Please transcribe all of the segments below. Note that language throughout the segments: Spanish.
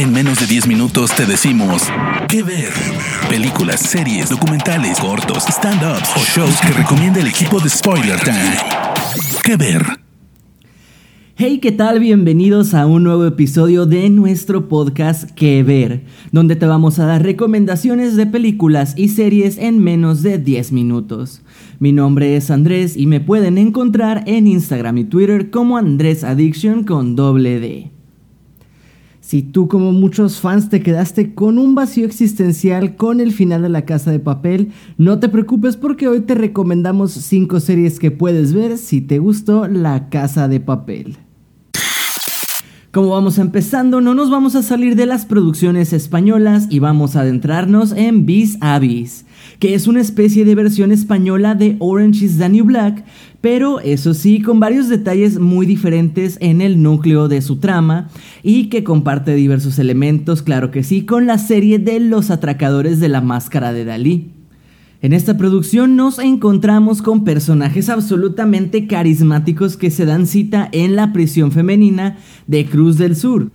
En menos de 10 minutos te decimos qué ver. Películas, series, documentales, cortos, stand-ups o shows que recomienda el equipo de Spoiler Time. ¿Qué ver? Hey, ¿qué tal? Bienvenidos a un nuevo episodio de nuestro podcast Que Ver, donde te vamos a dar recomendaciones de películas y series en menos de 10 minutos. Mi nombre es Andrés y me pueden encontrar en Instagram y Twitter como Andrés Addiction con doble D. Si tú como muchos fans te quedaste con un vacío existencial con el final de La Casa de Papel, no te preocupes porque hoy te recomendamos 5 series que puedes ver si te gustó La Casa de Papel. Como vamos empezando, no nos vamos a salir de las producciones españolas y vamos a adentrarnos en Vis a que es una especie de versión española de Orange is the New Black, pero eso sí, con varios detalles muy diferentes en el núcleo de su trama y que comparte diversos elementos, claro que sí, con la serie de Los Atracadores de la Máscara de Dalí. En esta producción nos encontramos con personajes absolutamente carismáticos que se dan cita en la prisión femenina de Cruz del Sur.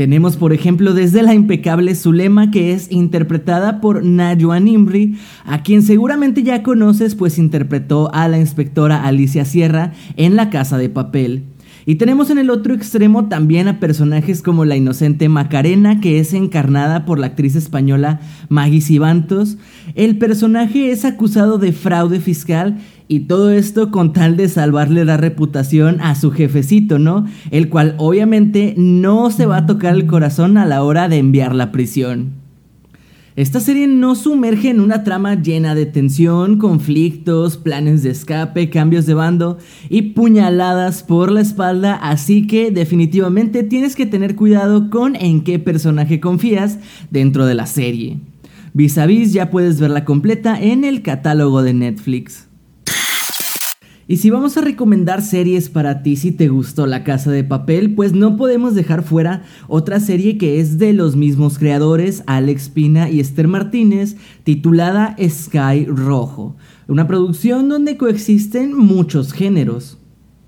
Tenemos por ejemplo desde la impecable Zulema que es interpretada por Najwa Nimri, a quien seguramente ya conoces pues interpretó a la inspectora Alicia Sierra en La Casa de Papel. Y tenemos en el otro extremo también a personajes como la inocente Macarena, que es encarnada por la actriz española Maggie Cibantos. El personaje es acusado de fraude fiscal y todo esto con tal de salvarle la reputación a su jefecito, ¿no? El cual obviamente no se va a tocar el corazón a la hora de enviar la prisión. Esta serie no sumerge en una trama llena de tensión, conflictos, planes de escape, cambios de bando y puñaladas por la espalda, así que definitivamente tienes que tener cuidado con en qué personaje confías dentro de la serie. Vis a vis ya puedes verla completa en el catálogo de Netflix. Y si vamos a recomendar series para ti si te gustó La Casa de Papel, pues no podemos dejar fuera otra serie que es de los mismos creadores, Alex Pina y Esther Martínez, titulada Sky Rojo, una producción donde coexisten muchos géneros.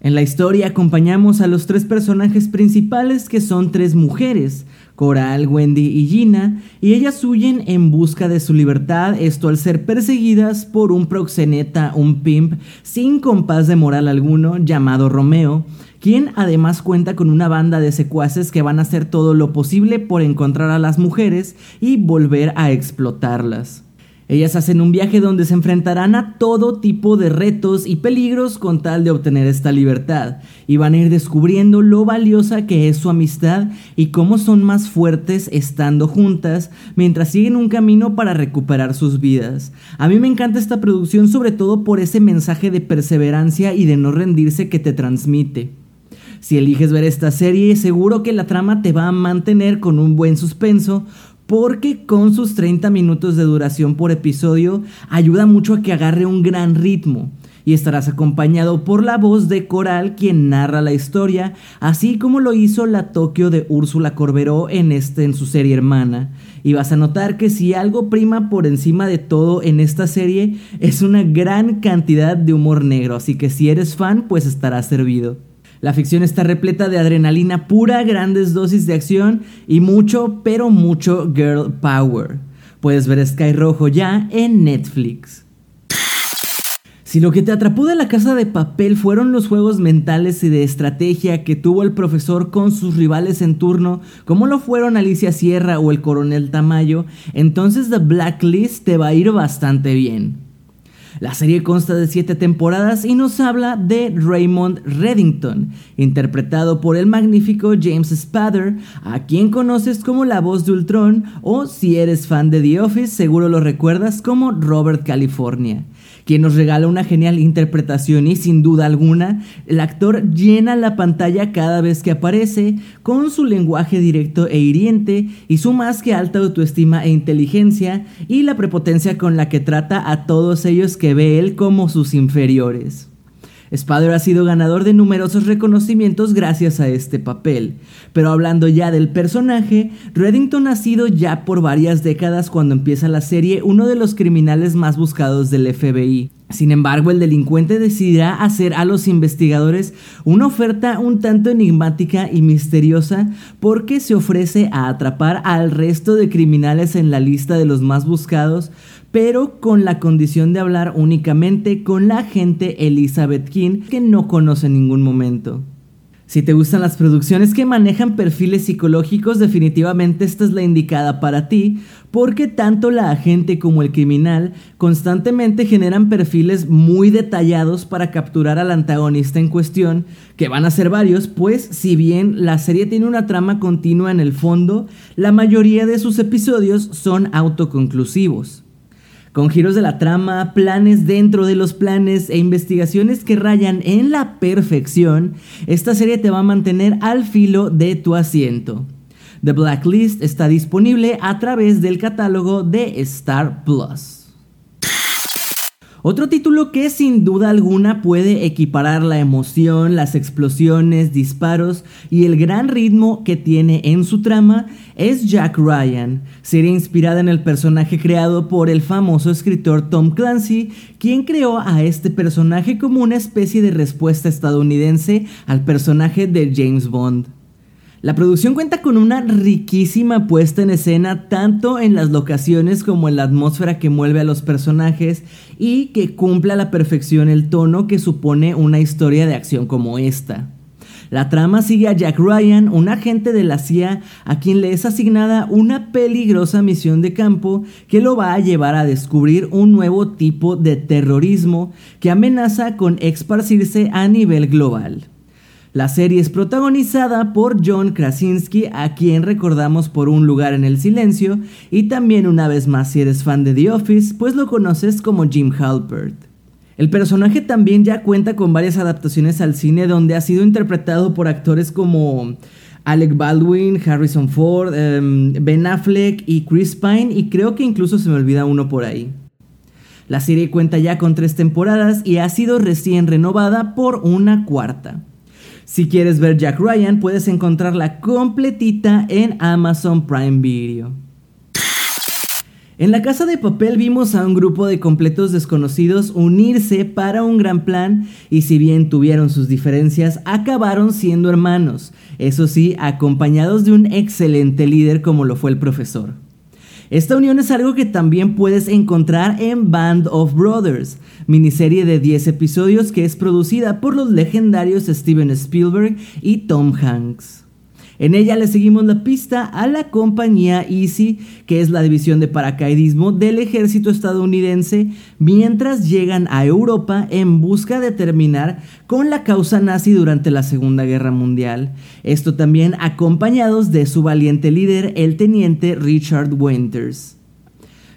En la historia acompañamos a los tres personajes principales que son tres mujeres, Coral, Wendy y Gina, y ellas huyen en busca de su libertad, esto al ser perseguidas por un proxeneta, un pimp, sin compás de moral alguno, llamado Romeo, quien además cuenta con una banda de secuaces que van a hacer todo lo posible por encontrar a las mujeres y volver a explotarlas. Ellas hacen un viaje donde se enfrentarán a todo tipo de retos y peligros con tal de obtener esta libertad, y van a ir descubriendo lo valiosa que es su amistad y cómo son más fuertes estando juntas mientras siguen un camino para recuperar sus vidas. A mí me encanta esta producción sobre todo por ese mensaje de perseverancia y de no rendirse que te transmite. Si eliges ver esta serie, seguro que la trama te va a mantener con un buen suspenso, porque con sus 30 minutos de duración por episodio ayuda mucho a que agarre un gran ritmo y estarás acompañado por la voz de Coral quien narra la historia, así como lo hizo la Tokio de Úrsula Corberó en, este, en su serie hermana. Y vas a notar que si algo prima por encima de todo en esta serie es una gran cantidad de humor negro, así que si eres fan pues estarás servido. La ficción está repleta de adrenalina pura, grandes dosis de acción y mucho, pero mucho girl power. Puedes ver Sky Rojo ya en Netflix. Si lo que te atrapó de la casa de papel fueron los juegos mentales y de estrategia que tuvo el profesor con sus rivales en turno, como lo fueron Alicia Sierra o el coronel Tamayo, entonces The Blacklist te va a ir bastante bien. La serie consta de siete temporadas y nos habla de Raymond Reddington, interpretado por el magnífico James Spader, a quien conoces como la voz de Ultron o si eres fan de The Office seguro lo recuerdas como Robert California quien nos regala una genial interpretación y sin duda alguna, el actor llena la pantalla cada vez que aparece con su lenguaje directo e hiriente y su más que alta autoestima e inteligencia y la prepotencia con la que trata a todos ellos que ve él como sus inferiores. Spader ha sido ganador de numerosos reconocimientos gracias a este papel. Pero hablando ya del personaje, Reddington ha sido ya por varias décadas cuando empieza la serie uno de los criminales más buscados del FBI. Sin embargo, el delincuente decidirá hacer a los investigadores una oferta un tanto enigmática y misteriosa porque se ofrece a atrapar al resto de criminales en la lista de los más buscados, pero con la condición de hablar únicamente con la agente Elizabeth King que no conoce en ningún momento. Si te gustan las producciones que manejan perfiles psicológicos, definitivamente esta es la indicada para ti, porque tanto la agente como el criminal constantemente generan perfiles muy detallados para capturar al antagonista en cuestión, que van a ser varios, pues si bien la serie tiene una trama continua en el fondo, la mayoría de sus episodios son autoconclusivos con giros de la trama, planes dentro de los planes e investigaciones que rayan en la perfección, esta serie te va a mantener al filo de tu asiento. The Blacklist está disponible a través del catálogo de Star Plus. Otro título que sin duda alguna puede equiparar la emoción, las explosiones, disparos y el gran ritmo que tiene en su trama es Jack Ryan, serie inspirada en el personaje creado por el famoso escritor Tom Clancy, quien creó a este personaje como una especie de respuesta estadounidense al personaje de James Bond. La producción cuenta con una riquísima puesta en escena tanto en las locaciones como en la atmósfera que mueve a los personajes y que cumple a la perfección el tono que supone una historia de acción como esta. La trama sigue a Jack Ryan, un agente de la CIA a quien le es asignada una peligrosa misión de campo que lo va a llevar a descubrir un nuevo tipo de terrorismo que amenaza con esparcirse a nivel global. La serie es protagonizada por John Krasinski, a quien recordamos por Un lugar en el silencio, y también una vez más si eres fan de The Office, pues lo conoces como Jim Halpert. El personaje también ya cuenta con varias adaptaciones al cine donde ha sido interpretado por actores como Alec Baldwin, Harrison Ford, em, Ben Affleck y Chris Pine y creo que incluso se me olvida uno por ahí. La serie cuenta ya con tres temporadas y ha sido recién renovada por una cuarta. Si quieres ver Jack Ryan, puedes encontrarla completita en Amazon Prime Video. En la casa de papel vimos a un grupo de completos desconocidos unirse para un gran plan y si bien tuvieron sus diferencias, acabaron siendo hermanos, eso sí, acompañados de un excelente líder como lo fue el profesor. Esta unión es algo que también puedes encontrar en Band of Brothers, miniserie de 10 episodios que es producida por los legendarios Steven Spielberg y Tom Hanks. En ella le seguimos la pista a la compañía Easy, que es la división de paracaidismo del ejército estadounidense, mientras llegan a Europa en busca de terminar con la causa nazi durante la Segunda Guerra Mundial. Esto también acompañados de su valiente líder, el teniente Richard Winters.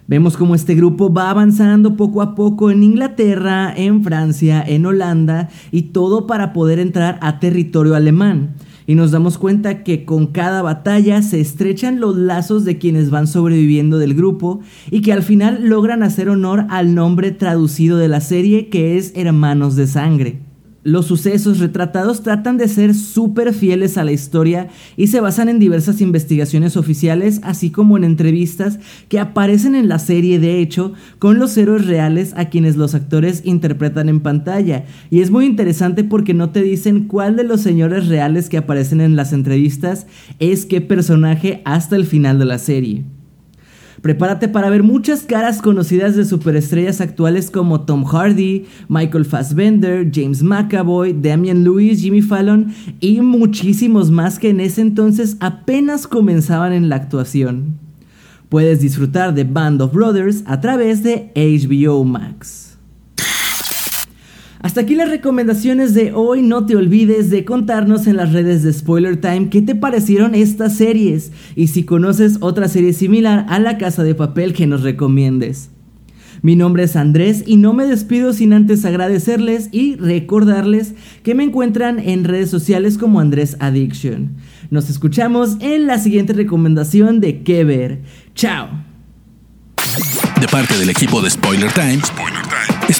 Vemos cómo este grupo va avanzando poco a poco en Inglaterra, en Francia, en Holanda y todo para poder entrar a territorio alemán y nos damos cuenta que con cada batalla se estrechan los lazos de quienes van sobreviviendo del grupo y que al final logran hacer honor al nombre traducido de la serie que es Hermanos de Sangre. Los sucesos retratados tratan de ser súper fieles a la historia y se basan en diversas investigaciones oficiales, así como en entrevistas que aparecen en la serie de hecho con los héroes reales a quienes los actores interpretan en pantalla. Y es muy interesante porque no te dicen cuál de los señores reales que aparecen en las entrevistas es qué personaje hasta el final de la serie. Prepárate para ver muchas caras conocidas de superestrellas actuales como Tom Hardy, Michael Fassbender, James McAvoy, Damian Lewis, Jimmy Fallon y muchísimos más que en ese entonces apenas comenzaban en la actuación. Puedes disfrutar de Band of Brothers a través de HBO Max. Hasta aquí las recomendaciones de hoy. No te olvides de contarnos en las redes de Spoiler Time qué te parecieron estas series y si conoces otra serie similar a La Casa de Papel que nos recomiendes. Mi nombre es Andrés y no me despido sin antes agradecerles y recordarles que me encuentran en redes sociales como Andrés Addiction. Nos escuchamos en la siguiente recomendación de qué ver. Chao. De parte del equipo de Spoiler Time,